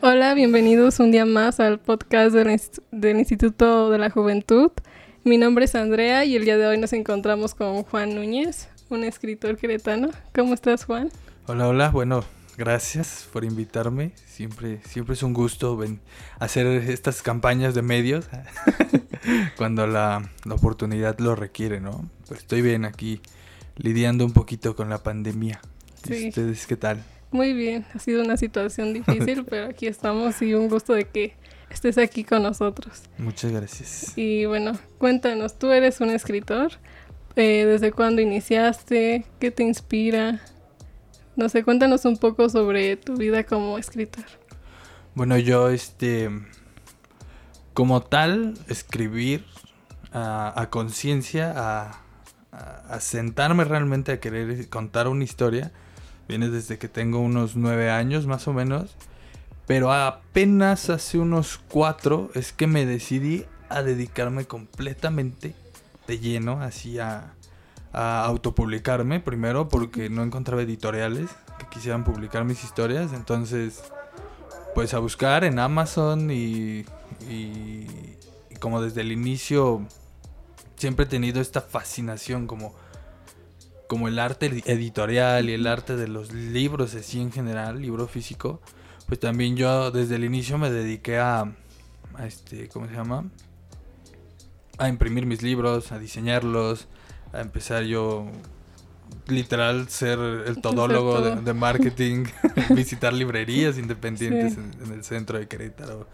Hola, bienvenidos un día más al podcast del, Instituto de la Juventud. Mi nombre es Andrea y el día de hoy nos encontramos con Juan Núñez, un escritor queretano. ¿Cómo estás, Juan? Hola, hola. Bueno, gracias por invitarme. Siempre, siempre es un gusto hacer estas campañas de medios cuando la, oportunidad lo requiere, ¿no? Pues estoy bien aquí lidiando un poquito con la pandemia. Sí. ¿Ustedes qué tal? Muy bien, ha sido una situación difícil, pero aquí estamos y un gusto de que estés aquí con nosotros. Muchas gracias. Y bueno, cuéntanos, tú eres un escritor. Eh, ¿Desde cuándo iniciaste? ¿Qué te inspira? No sé, cuéntanos un poco sobre tu vida como escritor. Bueno, yo, este, como tal, escribir a, conciencia, a, a sentarme realmente a querer contar una historia Viene desde que tengo unos nueve años más o menos. Pero apenas hace unos cuatro es que me decidí a dedicarme completamente de lleno así a, a autopublicarme. Primero porque no encontraba editoriales que quisieran publicar mis historias. Entonces, pues a buscar en Amazon y, y como desde el inicio siempre he tenido esta fascinación como como el arte editorial y el arte de los libros así en general, libro físico, pues también yo desde el inicio me dediqué a, este, ¿cómo se llama? A imprimir mis libros, a diseñarlos, a empezar yo literal ser el todólogo de, marketing, visitar librerías independientes en, el centro de Querétaro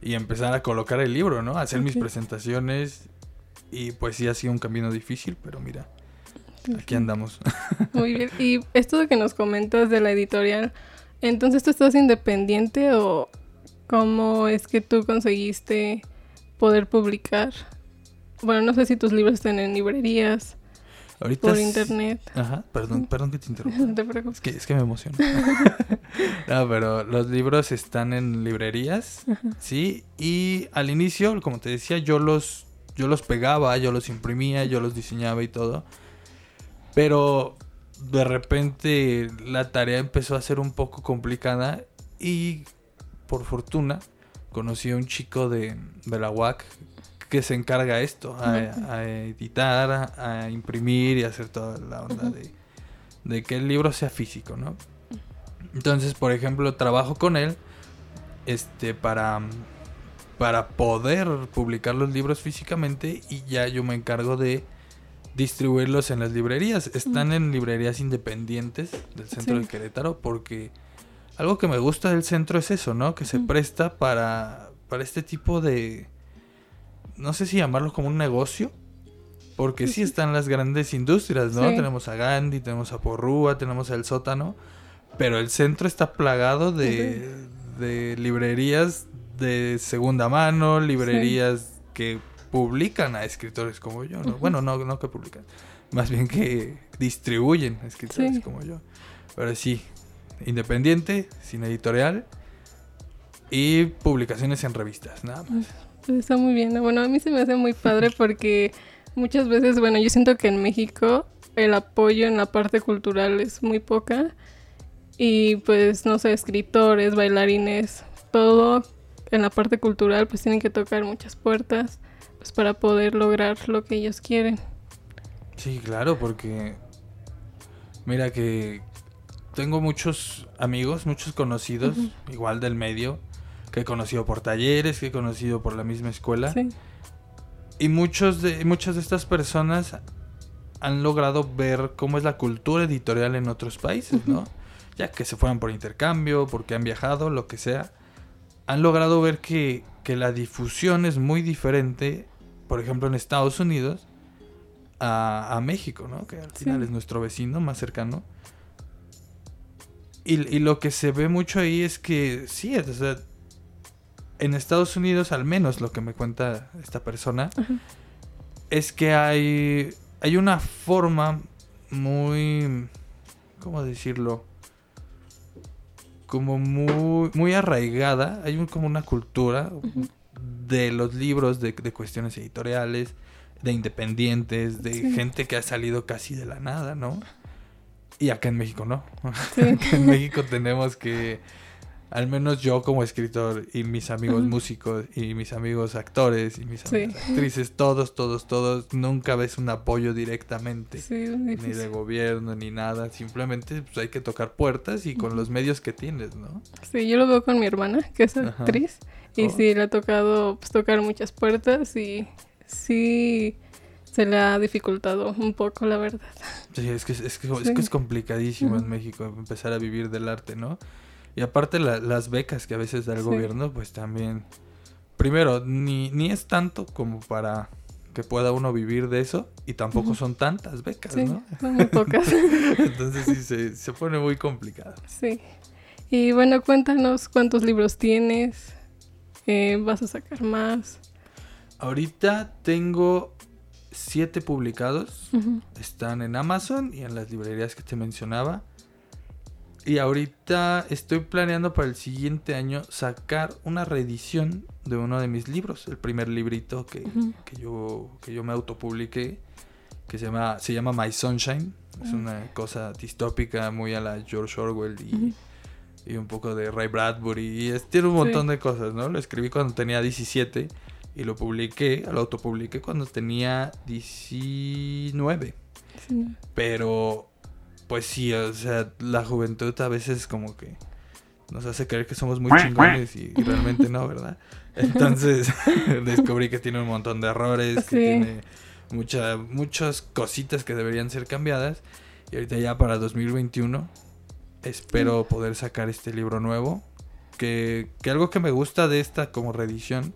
y empezar a colocar el libro, ¿no? hacer mis presentaciones y pues sí ha sido un camino difícil, pero mira, Aquí andamos. Muy bien. Y esto de que nos comentas de la editorial, entonces tú estás independiente o cómo es que tú conseguiste poder publicar? Bueno, no sé si tus libros están en librerías. Ahorita por internet. Ajá, perdón, perdón que te interrumpa. Es que, es que me emociona. no, pero los libros están en librerías, sí, y al inicio, como te decía, yo los yo los pegaba, yo los imprimía, yo los diseñaba y todo. Pero de repente la tarea empezó a ser un poco complicada y por fortuna conocí a un chico de, la UAC que se encarga de esto, a, editar, a, imprimir y hacer toda la onda de, que el libro sea físico, ¿no? Entonces, por ejemplo, trabajo con él este para para poder publicar los libros físicamente y ya yo me encargo de distribuirlos en las librerías. Están en librerías independientes del centro de Querétaro porque algo que me gusta del centro es eso, ¿no? Que se presta para, para este tipo de... No sé si llamarlo como un negocio. Porque sí están las grandes industrias, ¿no? Tenemos a Gandhi, tenemos a Porrúa, tenemos el sótano. Pero el centro está plagado de, de librerías de segunda mano, librerías que publican a escritores como yo, ¿no? Bueno, no, no que publican, más bien que distribuyen a escritores como yo. Pero sí, independiente, sin editorial y publicaciones en revistas, nada más. Pues está muy bien. Bueno, a mí se me hace muy padre porque muchas veces, bueno, yo siento que en México el apoyo en la parte cultural es muy poca. Y pues, no sé, escritores, bailarines, todo en la parte cultural pues tienen que tocar muchas puertas pues para poder lograr lo que ellos quieren. Sí, claro, porque mira que tengo muchos amigos, muchos conocidos, igual del medio, que he conocido por talleres, que he conocido por la misma escuela. Sí. Y muchos de, muchas de estas personas han logrado ver cómo es la cultura editorial en otros países, ¿no? Ya que se fueron por intercambio, porque han viajado, lo que sea. Han logrado ver que, que la difusión es muy diferente por ejemplo, en Estados Unidos a, México, ¿no? Que al final es nuestro vecino más cercano. Y, lo que se ve mucho ahí es que sí, o sea, en Estados Unidos, al menos lo que me cuenta esta persona, es que hay, hay una forma muy, ¿cómo decirlo? Como muy, muy arraigada, hay como una cultura de los libros, de, de, cuestiones editoriales, de independientes, de gente que ha salido casi de la nada, ¿no? Y acá en México no. acá en México tenemos que al menos yo como escritor y mis amigos músicos y mis amigos actores y mis actrices, todos, todos, todos, nunca ves un apoyo directamente, ni de gobierno, ni nada, simplemente pues, hay que tocar puertas y con los medios que tienes, ¿no? Sí, yo lo veo con mi hermana, que es actriz, y oh. sí, le ha tocado pues, tocar muchas puertas y sí se le ha dificultado un poco, la verdad. Sí, es que es, que, es, complicadísimo en México empezar a vivir del arte, ¿no? Y aparte las becas que a veces da el gobierno, pues también... Primero, ni, ni es tanto como para que pueda uno vivir de eso y tampoco son tantas becas, ¿no? Son muy pocas. Entonces sí, se, se, pone muy complicado. Sí. Y bueno, cuéntanos cuántos libros tienes, eh, vas a sacar más. Ahorita tengo siete publicados, están en Amazon y en las librerías que te mencionaba. Y ahorita estoy planeando para el siguiente año sacar una reedición de uno de mis libros, el primer librito que, yo, que yo me autopubliqué, que se llama, se llama My Sunshine. Es una cosa distópica muy a la George Orwell y, un poco de Ray Bradbury. Y tiene un montón de cosas, ¿no? Lo escribí cuando tenía 17 y lo publiqué, lo autopubliqué cuando tenía 19. Pero pues sí, o sea, la juventud a veces como que nos hace creer que somos muy chingones y, realmente no, ¿verdad? Entonces descubrí que tiene un montón de errores, que tiene mucha, muchas cositas que deberían ser cambiadas. Y ahorita ya para 2021 espero poder sacar este libro nuevo. Que, que algo que me gusta de esta como reedición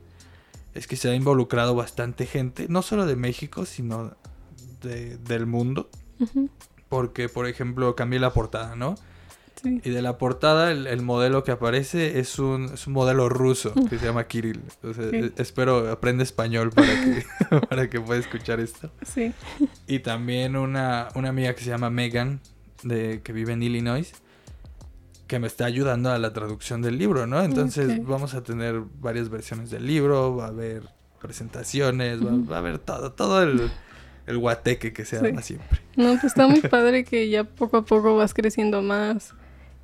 es que se ha involucrado bastante gente, no solo de México, sino de, del mundo porque, por ejemplo, cambié la portada, ¿no? Sí. Y de la portada, el, modelo que aparece es un, es un modelo ruso que se llama Kirill. Entonces, espero aprende español para que, para que pueda escuchar esto. Sí. Y también una, una amiga que se llama Megan, de, que vive en Illinois, que me está ayudando a la traducción del libro, ¿no? Entonces, vamos a tener varias versiones del libro, va a haber presentaciones, va a haber todo, todo el el guateque que se arma siempre. No, pues está muy padre que ya poco a poco vas creciendo más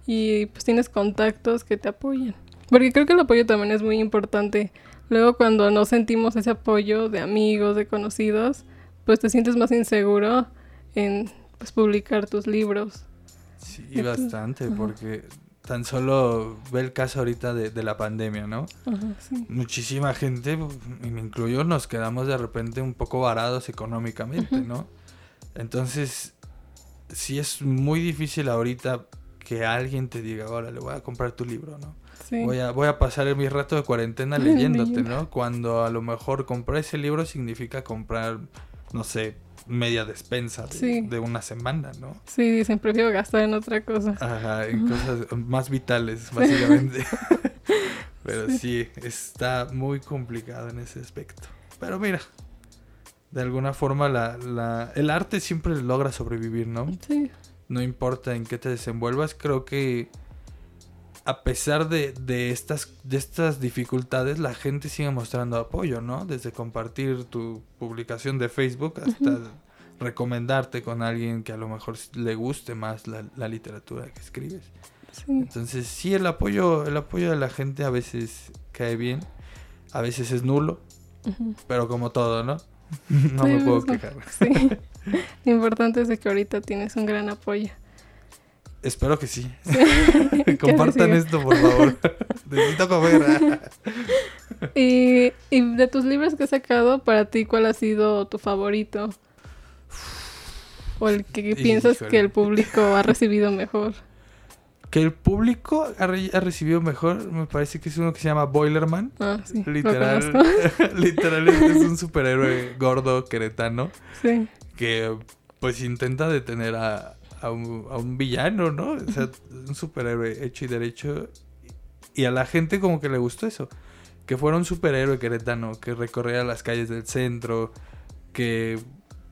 y pues tienes contactos que te apoyan. Porque creo que el apoyo también es muy importante. Luego cuando no sentimos ese apoyo de amigos, de conocidos, pues te sientes más inseguro en pues, publicar tus libros. Sí, bastante, porque tan solo ve el caso ahorita de, la pandemia, ¿no? Muchísima gente, y me incluyo, nos quedamos de repente un poco varados económicamente, ¿no? Entonces, sí es muy difícil ahorita que alguien te diga, ahora le voy a comprar tu libro, ¿no? Voy, a, voy a pasar mi rato de cuarentena leyéndote, ¿no? Cuando a lo mejor comprar ese libro significa comprar, no sé, media despensa de, una semana, ¿no? Sí, dicen, prefiero gastar en otra cosa. Ajá, en cosas más vitales, básicamente. Pero sí. está muy complicado en ese aspecto. Pero mira, de alguna forma la, la, el arte siempre logra sobrevivir, ¿no? Sí. No importa en qué te desenvuelvas, creo que a pesar de, de, estas, de estas dificultades, la gente sigue mostrando apoyo, ¿no? Desde compartir tu publicación de Facebook hasta recomendarte con alguien que a lo mejor le guste más la, literatura que escribes. Entonces, sí, el apoyo, el apoyo de la gente a veces cae bien, a veces es nulo, pero como todo, ¿no? no me puedo quejar. Sí. Lo importante es que ahorita tienes un gran apoyo. Espero que sí. Compartan esto, por favor. Necesito comer. y, y de tus libros que has sacado, para ti, ¿cuál ha sido tu favorito? O el que piensas que el público ha recibido mejor. Que el público ha, recibido mejor, me parece que es uno que se llama Boilerman. Ah, sí. Literal, literalmente es un superhéroe gordo queretano. Sí. Que pues intenta detener a, a un, villano, ¿no? O sea, un superhéroe hecho y derecho. Y a la gente como que le gustó eso. que fuera un superhéroe queretano, que recorriera las calles del centro, que,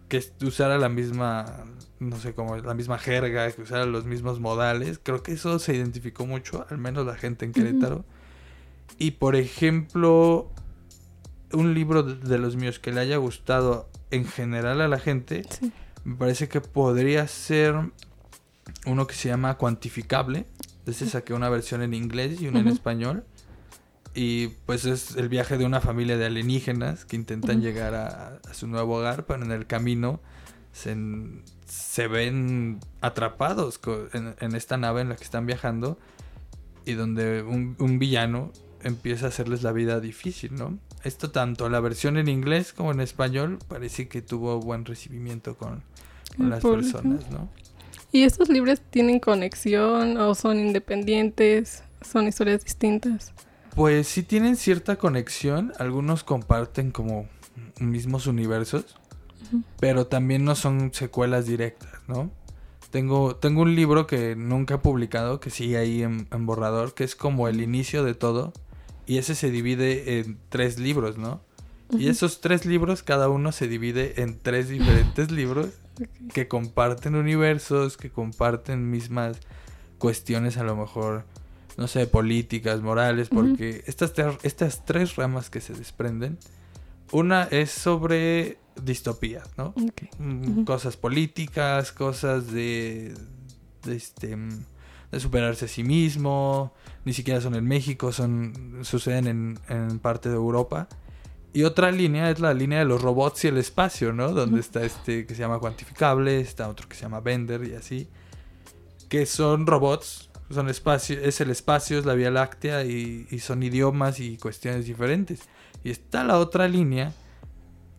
que usara la misma, no sé cómo, la misma jerga, que usara los mismos modales. Creo que eso se identificó mucho, al menos la gente en Querétaro. Y por ejemplo, un libro de los míos que le haya gustado en general a la gente, me parece que podría ser uno que se llama Cuantificable. Ese saqué una versión en inglés y una en español. Y pues es el viaje de una familia de alienígenas que intentan llegar a, su nuevo hogar, pero en el camino se, se ven atrapados en, esta nave en la que están viajando y donde un, un villano empieza a hacerles la vida difícil, ¿no? Esto tanto la versión en inglés como en español parece que tuvo buen recibimiento con, las personas, ¿no? ¿Y estos libros tienen conexión o son independientes? ¿Son historias distintas? Pues sí tienen cierta conexión. Algunos comparten como mismos universos, pero también no son secuelas directas, ¿no? Tengo, tengo un libro que nunca he publicado, que sigue ahí en borrador, que es como el inicio de todo y ese se divide en tres libros, ¿no? Y esos tres libros, cada uno se divide en tres diferentes libros que comparten universos, que comparten mismas cuestiones a lo mejor, no sé, políticas, morales, porque estas, estas tres ramas que se desprenden, una es sobre distopía, ¿no? Mm, cosas políticas, cosas de, de este de superarse a sí mismo, ni siquiera son en México, son suceden en, en parte de Europa. Y otra línea es la línea de los robots y el espacio, ¿no? Donde está este que se llama cuantificable, está otro que se llama Bender y así. Que son robots, son espacio, es el espacio, es la Vía Láctea y, y son idiomas y cuestiones diferentes. Y está la otra línea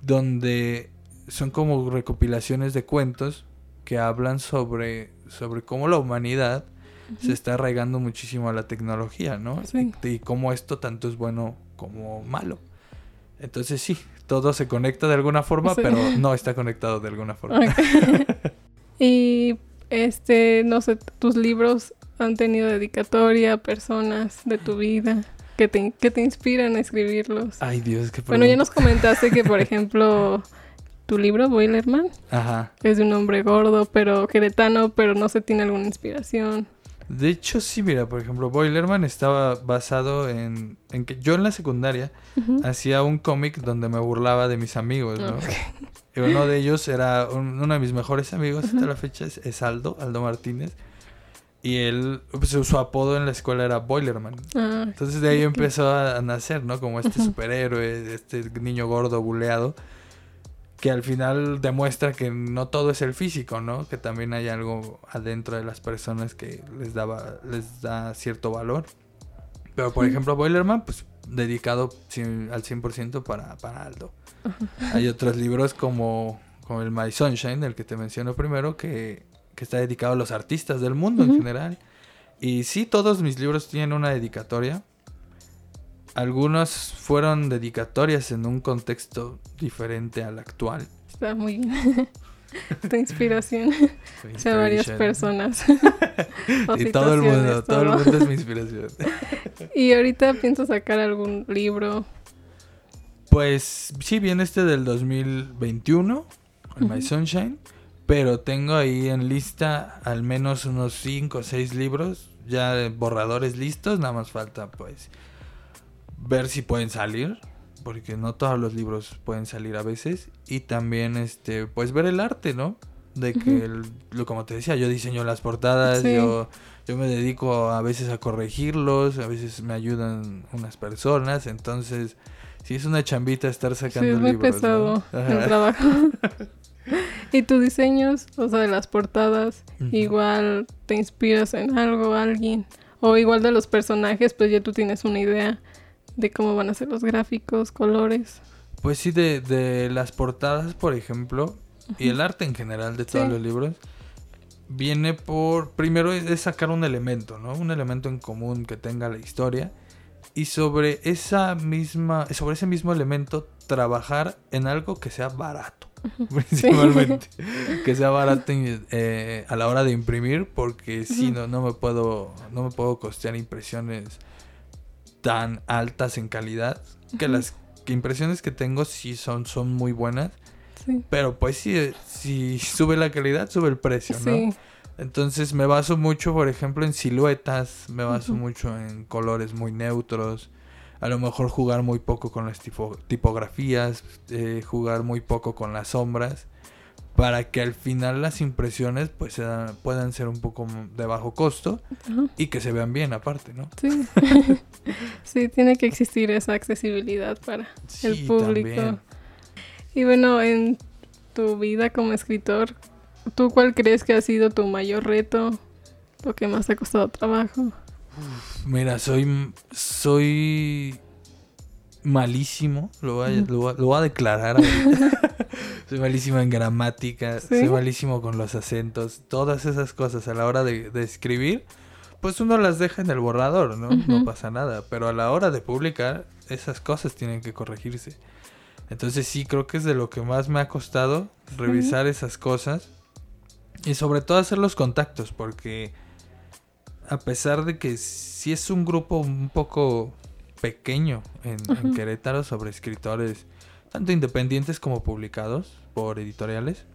donde son como recopilaciones de cuentos que hablan sobre, sobre cómo la humanidad se está arraigando muchísimo a la tecnología, ¿no? Y, cómo esto tanto es bueno como malo. Entonces sí, todo se conecta de alguna forma, pero no está conectado de alguna forma. y este, no sé, tus libros han tenido dedicatoria a personas de tu vida que te, que te inspiran a escribirlos. Ay, Dios, qué Bueno, ya nos comentaste que, por ejemplo, tu libro, Boilerman, Ajá. es de un hombre gordo, pero queretano, pero no se tiene alguna inspiración. De hecho, sí, mira, por ejemplo, Boilerman estaba basado en, en que yo en la secundaria hacía un cómic donde me burlaba de mis amigos, ¿no? Y uno de ellos era uno de mis mejores amigos hasta la fecha, es, Aldo, Aldo Martínez. Y él, pues, su apodo en la escuela era Boilerman. Ah, Entonces de ahí empezó a, nacer, ¿no? Como este superhéroe, este niño gordo buleado que al final demuestra que no todo es el físico, ¿no? Que también hay algo adentro de las personas que les daba les da cierto valor. Pero por ejemplo, Boilerman pues dedicado al 100% para, para Aldo. Hay otros libros como, como el My Sunshine, el que te menciono primero, que, que está dedicado a los artistas del mundo en general. Y sí, todos mis libros tienen una dedicatoria. Algunos fueron dedicatorias en un contexto diferente al actual. Está muy bien. tu inspiración. O sea, varias personas. y todo el mundo, todo. el mundo es mi inspiración. ¿Y ahorita pienso sacar algún libro? Pues sí, viene este del 2021, el My Sunshine, pero tengo ahí en lista al menos unos 5 o 6 libros, ya borradores listos, nada más falta pues ver si pueden salir, porque no todos los libros pueden salir a veces, y también este pues ver el arte, ¿no? De que, lo, como te decía, yo diseño las portadas, yo, yo me dedico a veces a corregirlos, a veces me ayudan unas personas, entonces sí es una chambita estar sacando sí, es muy pesado el trabajo. ¿Y tus diseños, o sea, de las portadas, igual te inspiras en algo, alguien? O igual de los personajes, pues ya tú tienes una idea de cómo van a ser los gráficos, colores. Pues sí, de, de las portadas, por ejemplo, y el arte en general de todos los libros, viene por, primero es sacar un elemento, ¿no? Un elemento en común que tenga la historia. Y sobre esa misma, sobre ese mismo elemento, trabajar en algo que sea barato. Principalmente. Que sea barato eh, a la hora de imprimir. Porque si no, no me puedo. No me puedo costear impresiones tan altas en calidad, que las impresiones que tengo sí son, son muy buenas. Pero pues si, si sube la calidad, sube el precio, ¿no? Entonces me baso mucho, por ejemplo, en siluetas, me baso mucho en colores muy neutros, a lo mejor jugar muy poco con las tipografías, eh, jugar muy poco con las sombras, para que al final las impresiones pues puedan ser un poco de bajo costo y que se vean bien aparte, ¿no? Sí, sí tiene que existir esa accesibilidad para el público. Y bueno, en tu vida como escritor, ¿Tú cuál crees que ha sido tu mayor reto? ¿Lo que más te ha costado trabajo? mira, soy, soy malísimo, lo voy a, declarar. soy malísimo en gramática, soy malísimo con los acentos, todas esas cosas a la hora de, escribir, pues uno las deja en el borrador, ¿no? No pasa nada, pero a la hora de publicar, esas cosas tienen que corregirse. Entonces sí, creo que es de lo que más me ha costado revisar esas cosas y sobre todo hacer los contactos, porque a pesar de que si es un grupo un poco pequeño en, Querétaro sobre escritores, tanto independientes como publicados por editoriales,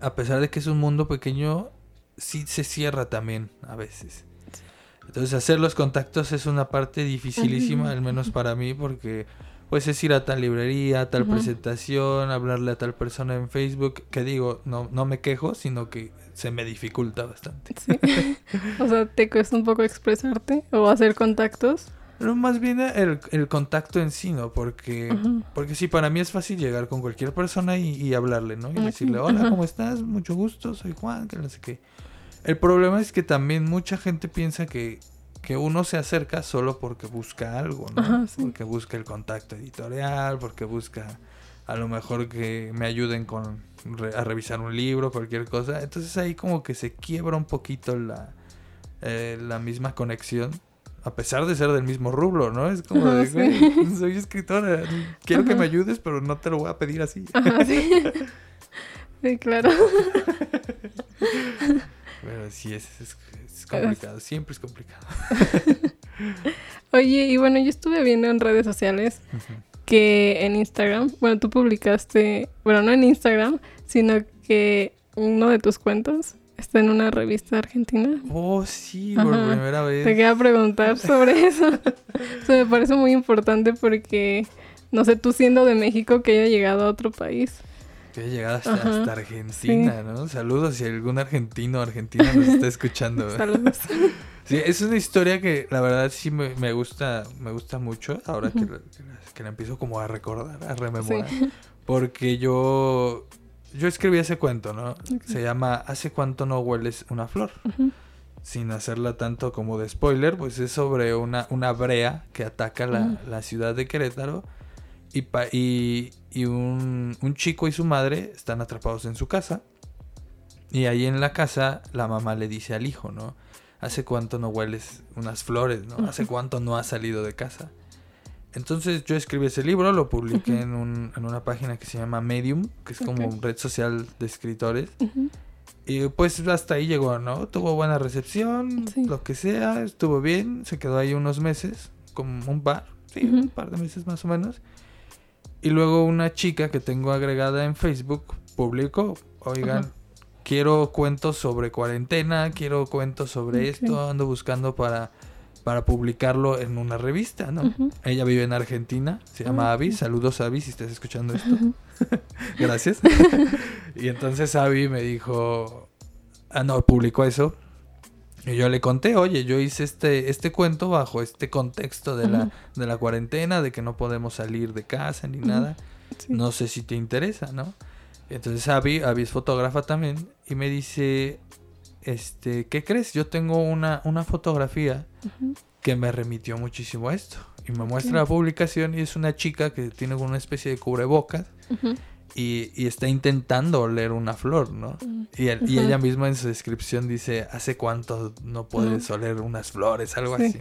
a pesar de que es un mundo pequeño, sí se cierra también a veces. Entonces hacer los contactos es una parte dificilísima, al menos para mí, porque pues es ir a tal librería, a tal presentación, hablarle a tal persona en Facebook, que digo, no, no me quejo, sino que se me dificulta bastante. Sí. o sea, ¿te cuesta un poco expresarte o hacer contactos? No, más bien el, contacto en sí, ¿no? Porque, porque sí, para mí es fácil llegar con cualquier persona y, hablarle, ¿no? Y decirle, hola, ¿cómo estás? Mucho gusto, soy Juan, que no sé qué. El problema es que también mucha gente piensa que que uno se acerca solo porque busca algo, ¿no? Porque busca el contacto editorial, porque busca a lo mejor que me ayuden con a revisar un libro, cualquier cosa. Entonces ahí como que se quiebra un poquito la, eh, la misma conexión. A pesar de ser del mismo rubro, ¿no? Es como de, soy escritora, quiero que me ayudes, pero no te lo voy a pedir así. sí. claro. pero sí, es, es, es complicado, siempre es complicado. Oye, y bueno, yo estuve viendo en redes sociales que en Instagram, bueno, tú publicaste, bueno, no en Instagram, sino que uno de tus cuentos está en una revista argentina. Oh, sí, por primera vez. Te quería preguntar sobre eso. eso me parece muy importante porque, no sé, tú siendo de México, que haya llegado a otro país. Que haya llegado hasta, Argentina, ¿no? Saludos si algún argentino o argentina nos está escuchando. Saludos. Sí, es una historia que la verdad sí me, gusta, me gusta mucho ahora que, que, la empiezo como a recordar, a rememorar. Porque yo, yo escribí ese cuento, ¿no? Se llama ¿Hace cuánto no hueles una flor? Sin hacerla tanto como de spoiler, pues es sobre una, una brea que ataca la, la ciudad de Querétaro y, y, y un, un, chico y su madre están atrapados en su casa. Y ahí en la casa la mamá le dice al hijo, ¿no? ¿Hace cuánto no hueles unas flores, ¿no? ¿Hace cuánto no has salido de casa? Entonces yo escribí ese libro, lo publiqué en, un, en, una página que se llama Medium, que es como una red social de escritores. Y pues hasta ahí llegó, ¿no? Tuvo buena recepción, lo que sea, estuvo bien, se quedó ahí unos meses, como un par, sí, un par de meses más o menos. Y luego una chica que tengo agregada en Facebook publicó, oigan, quiero cuentos sobre cuarentena, quiero cuentos sobre esto, ando buscando para, para publicarlo en una revista, ¿no? Ella vive en Argentina, se llama Avi, saludos Avi si estás escuchando esto. Gracias. y entonces Avi me dijo, ah, no, publicó eso. Y yo le conté, oye, yo hice este, este cuento bajo este contexto de, la, de la cuarentena, de que no podemos salir de casa ni nada. No sé si te interesa, ¿no? Entonces Abby, Abby es fotógrafa también, y me dice, este, ¿qué crees? Yo tengo una, una fotografía que me remitió muchísimo a esto. Y me muestra la publicación y es una chica que tiene una especie de cubrebocas y, y, está intentando oler una flor, ¿no? Y, y, ella misma en su descripción dice, ¿hace cuánto no puedes oler unas flores? Algo así.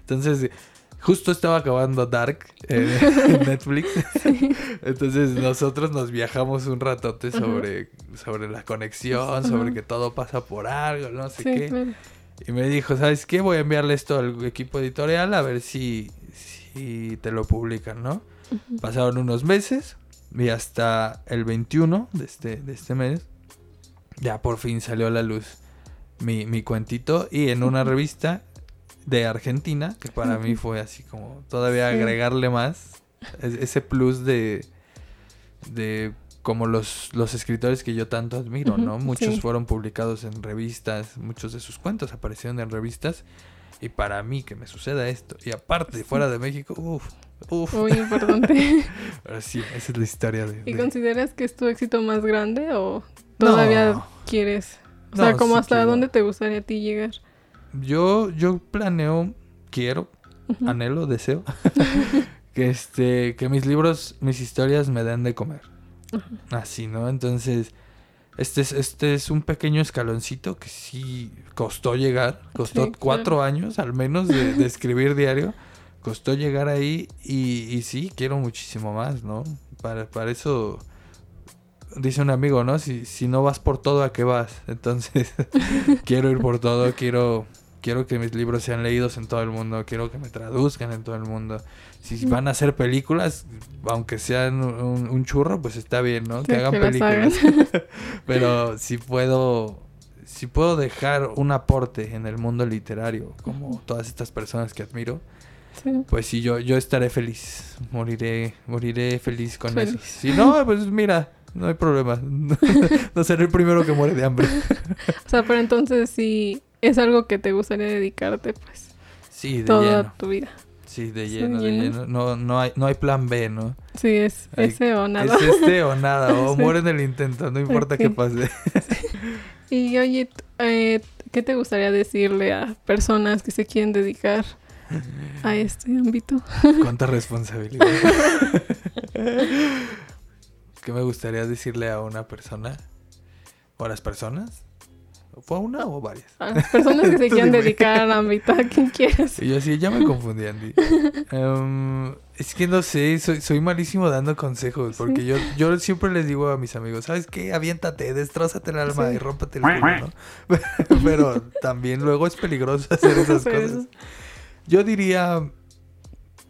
Entonces Justo estaba acabando Dark eh, en Netflix. Entonces nosotros nos viajamos un ratote sobre, sobre la conexión, sobre que todo pasa por algo, no sé qué. Y me dijo, ¿sabes qué? Voy a enviarle esto al equipo editorial a ver si, si te lo publican, ¿no? Pasaron unos meses y hasta el 21 de este, de este mes ya por fin salió a la luz mi, mi cuentito y en una revista de Argentina, que para mí fue así como todavía agregarle más ese plus de, de como los, los escritores que yo tanto admiro, ¿no? Muchos fueron publicados en revistas, muchos de sus cuentos aparecieron en revistas. Y para mí que me suceda esto, y aparte fuera de México, uff, uff. Muy importante. Pero sí, esa es la historia de... ¿Y consideras que es tu éxito más grande o todavía quieres? O sea, como hasta dónde te gustaría a ti llegar. Yo, yo planeo, quiero, anhelo, deseo, que este, que mis libros, mis historias me den de comer. Así, ¿no? Entonces, este es, este es un pequeño escaloncito que sí costó llegar, costó cuatro años al menos de, escribir diario, costó llegar ahí y, y, sí, quiero muchísimo más, ¿no? Para, para eso dice un amigo, ¿no? Si, si no vas por todo, ¿a qué vas? Entonces, quiero ir por todo, quiero quiero que mis libros sean leídos en todo el mundo, quiero que me traduzcan en todo el mundo. Si van a hacer películas, aunque sean un, churro, pues está bien, ¿no? que hagan películas. Pero si puedo, si puedo dejar un aporte en el mundo literario, como todas estas personas que admiro, pues sí, yo, yo estaré feliz. Moriré, moriré feliz con eso. Si no, pues mira, no hay problema. no seré el primero que muere de hambre. o sea, pero entonces sí es algo que te gustaría dedicarte, pues. Sí, de toda tu vida. Sí, de lleno, de lleno. No, no, hay, no hay plan B, ¿no? Sí, es ese o nada. Es este o nada, o muere en el intento, no importa qué pase. Y oye, eh, ¿qué te gustaría decirle a personas que se quieren dedicar a este ámbito? Cuánta responsabilidad. ¿Qué me gustaría decirle a una persona? ¿O a las personas? ¿Fue una o varias? A las personas que se quieran dedicar al ámbito, ¿a quién quieres? Y yo así, ya me confundí, Andy. Em, es que no sé, soy, soy malísimo dando consejos, porque yo, yo siempre les digo a mis amigos, ¿sabes qué? Aviéntate, destrozate el alma y rómpate el culo, ¿no? Pero también luego es peligroso hacer esas cosas. Yo diría,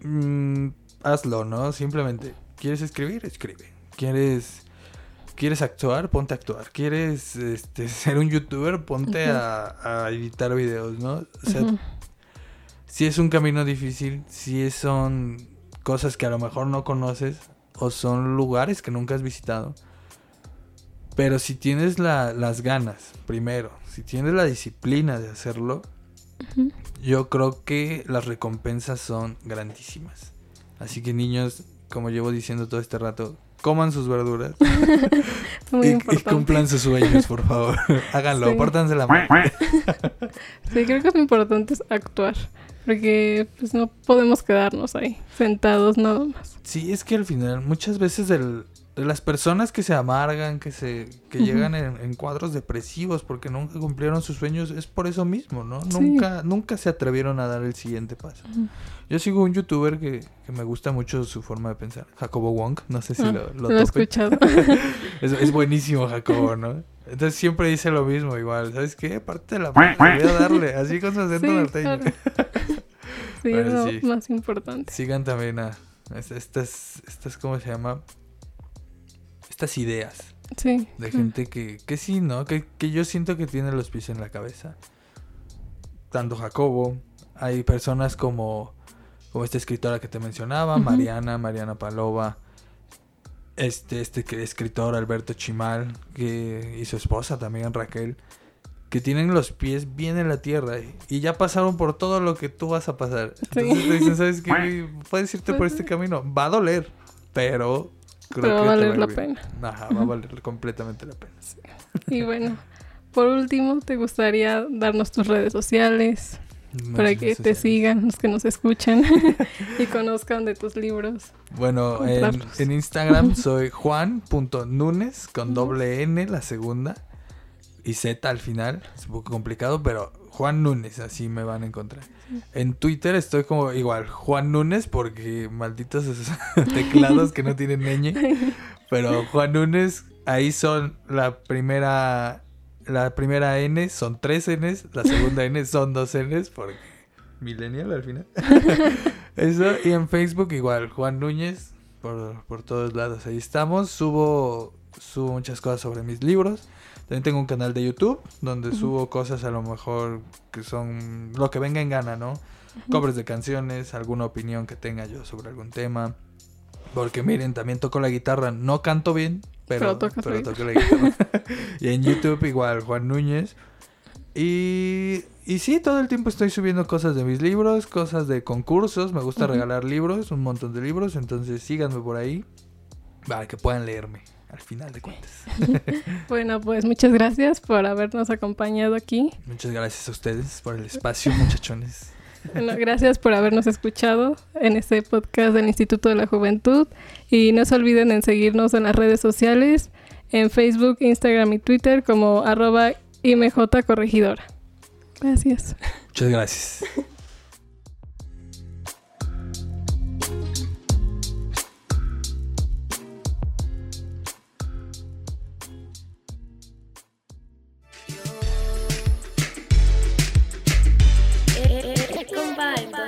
mm, hazlo, ¿no? Simplemente, ¿quieres escribir? Escribe. ¿Quieres ¿Quieres actuar? Ponte a actuar. ¿Quieres este, ser un youtuber? Ponte a, editar videos, ¿no? O sea, si es un camino difícil, si son cosas que a lo mejor no conoces o son lugares que nunca has visitado. Pero si tienes las ganas, primero, si tienes la disciplina de hacerlo, yo creo que las recompensas son grandísimas. Así que niños, como llevo diciendo todo este rato, coman sus verduras y, cumplan sus sueños, por favor. Háganlo, pórtanse la mano. sí, creo que es importante actuar. Porque pues no podemos quedarnos ahí, sentados nada más. Sí, es que al final, muchas veces el, las personas que se amargan, que se que llegan en, cuadros depresivos porque nunca cumplieron sus sueños, es por eso mismo, ¿no? Nunca nunca se atrevieron a dar el siguiente paso. Yo sigo un youtuber que, que, me gusta mucho su forma de pensar, Jacobo Wong, no sé si ah, lo, lo, he escuchado. es, es, buenísimo Jacobo, ¿no? Entonces siempre dice lo mismo igual, ¿sabes qué? Aparte de la voy a darle, así con su acento norteño. sí, es lo más importante. Sigan también a estas, estas, ¿cómo se llama? Estas ideas. Sí. De gente que, que sí, ¿no? Que, que yo siento que tiene los pies en la cabeza. Tanto Jacobo, hay personas como, como esta escritora que te mencionaba, Mariana, Mariana Palova, este, este escritor Alberto Chimal, que, y su esposa también, Raquel, que tienen los pies bien en la tierra y ya pasaron por todo lo que tú vas a pasar. Entonces te dicen, ¿sabes qué? Puedes irte por este camino. Va a doler, pero Creo va a valer la pena. Ajá, va a valer completamente la pena. Y bueno, por último, ¿te gustaría darnos tus redes sociales? para que te sigan, los que nos escuchan y conozcan de tus libros. Bueno, en, en, Instagram soy juan.nunes con doble N la segunda y Z al final. Es un poco complicado, pero Juan Núñez, así me van a encontrar. En Twitter estoy como igual, Juan Núñez, porque malditos esos teclados que no tienen ñ. Pero Juan Núñez, ahí son la primera La primera N son tres Ns, la segunda N son dos Ns, porque millennial al final. Eso, y en Facebook igual, Juan Núñez, por, por todos lados, ahí estamos. Subo, subo muchas cosas sobre mis libros. También tengo un canal de YouTube donde subo cosas a lo mejor que son lo que venga en gana, ¿no? Cobres de canciones, alguna opinión que tenga yo sobre algún tema. Porque miren, también toco la guitarra. No canto bien, pero, pero, toco la guitarra. y en YouTube igual, Juan Núñez. Y, y sí, todo el tiempo estoy subiendo cosas de mis libros, cosas de concursos. Me gusta regalar libros, un montón de libros. Entonces síganme por ahí para que puedan leerme al final de cuentas. bueno, pues muchas gracias por habernos acompañado aquí. Muchas gracias a ustedes por el espacio, muchachones. Bueno, gracias por habernos escuchado en este podcast del Instituto de la Juventud y no se olviden en seguirnos en las redes sociales, en Facebook, Instagram y Twitter como arroba IMJ Corregidora. Gracias. Muchas gracias.